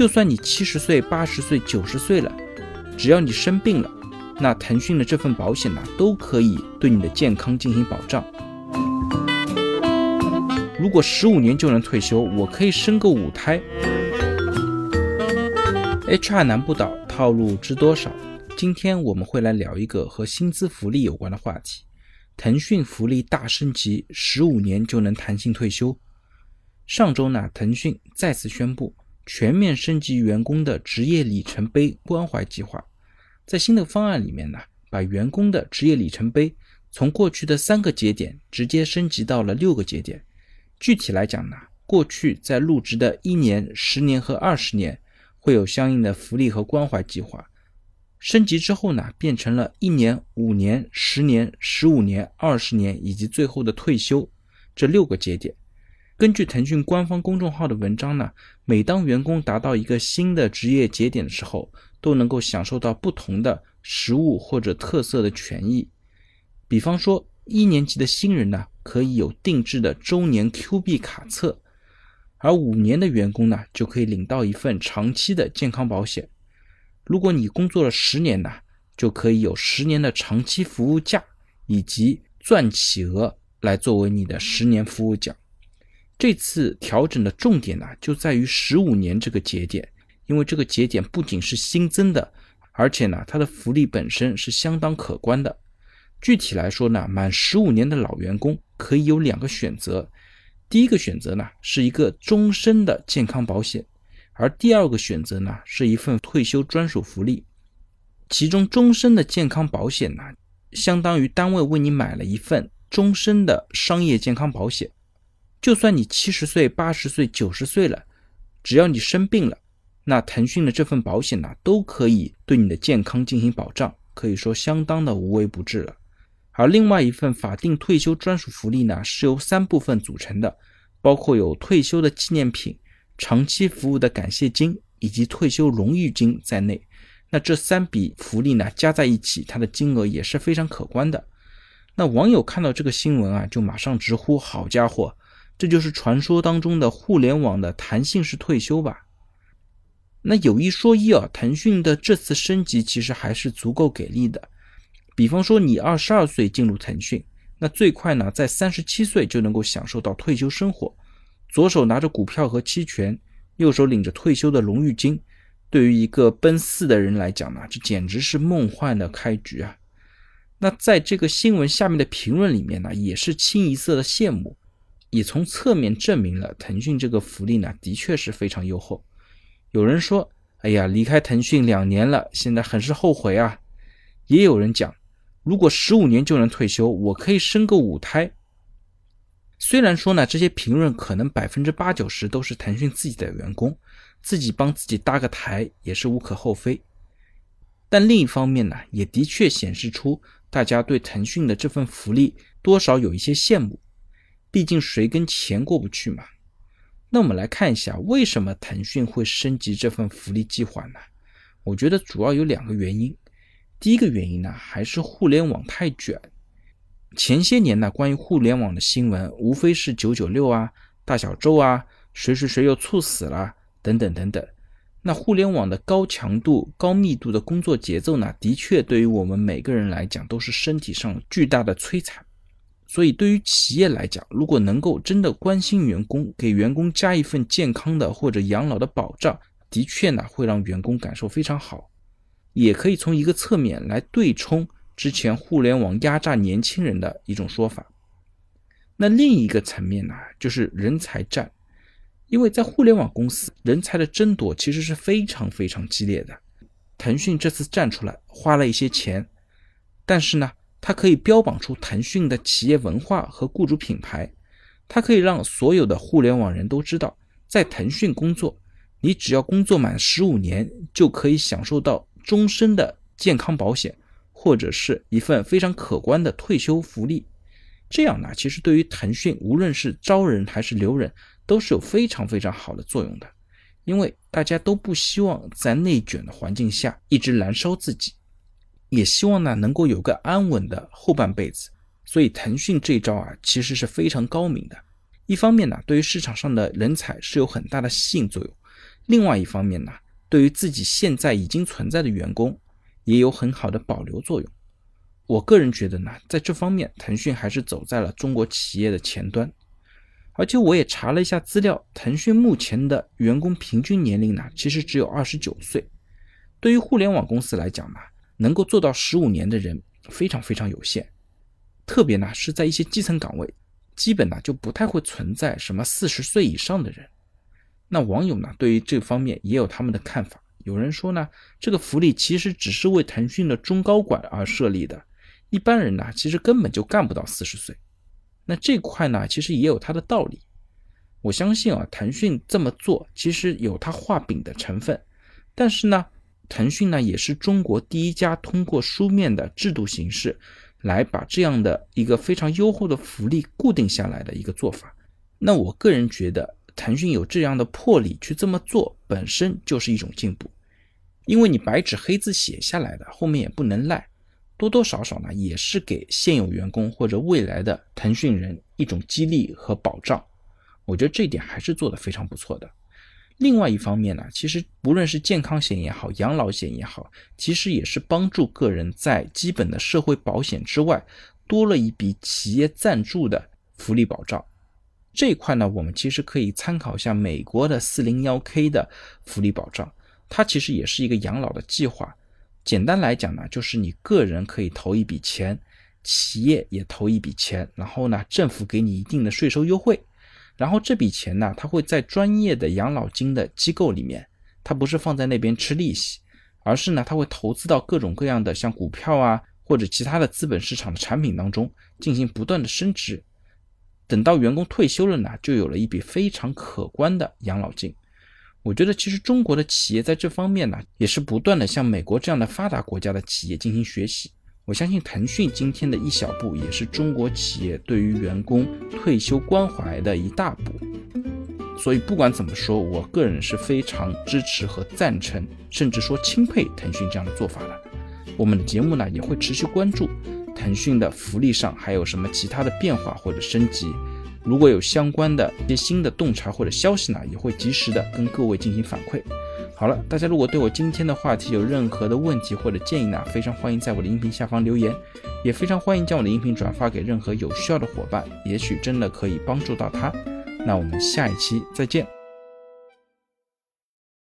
就算你七十岁、八十岁、九十岁了，只要你生病了，那腾讯的这份保险呢，都可以对你的健康进行保障。如果十五年就能退休，我可以生个五胎。HR 难不倒，套路知多少？今天我们会来聊一个和薪资福利有关的话题。腾讯福利大升级，十五年就能弹性退休。上周呢，腾讯再次宣布全面升级员工的职业里程碑关怀计划。在新的方案里面呢，把员工的职业里程碑从过去的三个节点直接升级到了六个节点。具体来讲呢，过去在入职的一年、十年和二十年会有相应的福利和关怀计划。升级之后呢，变成了一年、五年、十年、十五年、二十年以及最后的退休这六个节点。根据腾讯官方公众号的文章呢，每当员工达到一个新的职业节点的时候，都能够享受到不同的实物或者特色的权益。比方说，一年级的新人呢，可以有定制的周年 Q 币卡册；而五年的员工呢，就可以领到一份长期的健康保险。如果你工作了十年呢，就可以有十年的长期服务假以及钻企鹅来作为你的十年服务奖。这次调整的重点呢，就在于十五年这个节点，因为这个节点不仅是新增的，而且呢，它的福利本身是相当可观的。具体来说呢，满十五年的老员工可以有两个选择，第一个选择呢是一个终身的健康保险。而第二个选择呢，是一份退休专属福利，其中终身的健康保险呢，相当于单位为你买了一份终身的商业健康保险，就算你七十岁、八十岁、九十岁了，只要你生病了，那腾讯的这份保险呢，都可以对你的健康进行保障，可以说相当的无微不至了。而另外一份法定退休专属福利呢，是由三部分组成的，包括有退休的纪念品。长期服务的感谢金以及退休荣誉金在内，那这三笔福利呢加在一起，它的金额也是非常可观的。那网友看到这个新闻啊，就马上直呼：“好家伙，这就是传说当中的互联网的弹性式退休吧？”那有一说一啊，腾讯的这次升级其实还是足够给力的。比方说，你二十二岁进入腾讯，那最快呢在三十七岁就能够享受到退休生活。左手拿着股票和期权，右手领着退休的荣誉金，对于一个奔四的人来讲呢，这简直是梦幻的开局啊！那在这个新闻下面的评论里面呢，也是清一色的羡慕，也从侧面证明了腾讯这个福利呢，的确是非常优厚。有人说：“哎呀，离开腾讯两年了，现在很是后悔啊。”也有人讲：“如果十五年就能退休，我可以生个五胎。”虽然说呢，这些评论可能百分之八九十都是腾讯自己的员工，自己帮自己搭个台也是无可厚非。但另一方面呢，也的确显示出大家对腾讯的这份福利多少有一些羡慕，毕竟谁跟钱过不去嘛。那我们来看一下，为什么腾讯会升级这份福利计划呢？我觉得主要有两个原因。第一个原因呢，还是互联网太卷。前些年呢，关于互联网的新闻无非是九九六啊、大小周啊、谁谁谁又猝死了等等等等。那互联网的高强度、高密度的工作节奏呢，的确对于我们每个人来讲都是身体上巨大的摧残。所以，对于企业来讲，如果能够真的关心员工，给员工加一份健康的或者养老的保障，的确呢会让员工感受非常好，也可以从一个侧面来对冲。之前互联网压榨年轻人的一种说法，那另一个层面呢，就是人才战，因为在互联网公司，人才的争夺其实是非常非常激烈的。腾讯这次站出来，花了一些钱，但是呢，它可以标榜出腾讯的企业文化和雇主品牌，它可以让所有的互联网人都知道，在腾讯工作，你只要工作满十五年，就可以享受到终身的健康保险。或者是一份非常可观的退休福利，这样呢，其实对于腾讯无论是招人还是留人，都是有非常非常好的作用的。因为大家都不希望在内卷的环境下一直燃烧自己，也希望呢能够有个安稳的后半辈子。所以腾讯这招啊，其实是非常高明的。一方面呢，对于市场上的人才是有很大的吸引作用；另外一方面呢，对于自己现在已经存在的员工，也有很好的保留作用。我个人觉得呢，在这方面，腾讯还是走在了中国企业的前端。而且我也查了一下资料，腾讯目前的员工平均年龄呢，其实只有二十九岁。对于互联网公司来讲呢，能够做到十五年的人非常非常有限。特别呢是在一些基层岗位，基本呢就不太会存在什么四十岁以上的人。那网友呢对于这方面也有他们的看法。有人说呢，这个福利其实只是为腾讯的中高管而设立的。一般人呢，其实根本就干不到四十岁。那这块呢，其实也有它的道理。我相信啊，腾讯这么做其实有它画饼的成分。但是呢，腾讯呢也是中国第一家通过书面的制度形式来把这样的一个非常优厚的福利固定下来的一个做法。那我个人觉得，腾讯有这样的魄力去这么做，本身就是一种进步。因为你白纸黑字写下来的，后面也不能赖。多多少少呢，也是给现有员工或者未来的腾讯人一种激励和保障。我觉得这一点还是做得非常不错的。另外一方面呢，其实不论是健康险也好，养老险也好，其实也是帮助个人在基本的社会保险之外，多了一笔企业赞助的福利保障。这一块呢，我们其实可以参考一下美国的四零幺 K 的福利保障，它其实也是一个养老的计划。简单来讲呢，就是你个人可以投一笔钱，企业也投一笔钱，然后呢，政府给你一定的税收优惠，然后这笔钱呢，它会在专业的养老金的机构里面，它不是放在那边吃利息，而是呢，它会投资到各种各样的像股票啊或者其他的资本市场的产品当中进行不断的升值，等到员工退休了呢，就有了一笔非常可观的养老金。我觉得其实中国的企业在这方面呢，也是不断的向美国这样的发达国家的企业进行学习。我相信腾讯今天的一小步，也是中国企业对于员工退休关怀的一大步。所以不管怎么说，我个人是非常支持和赞成，甚至说钦佩腾讯这样的做法的。我们的节目呢，也会持续关注腾讯的福利上还有什么其他的变化或者升级。如果有相关的一些新的洞察或者消息呢，也会及时的跟各位进行反馈。好了，大家如果对我今天的话题有任何的问题或者建议呢，非常欢迎在我的音频下方留言，也非常欢迎将我的音频转发给任何有需要的伙伴，也许真的可以帮助到他。那我们下一期再见。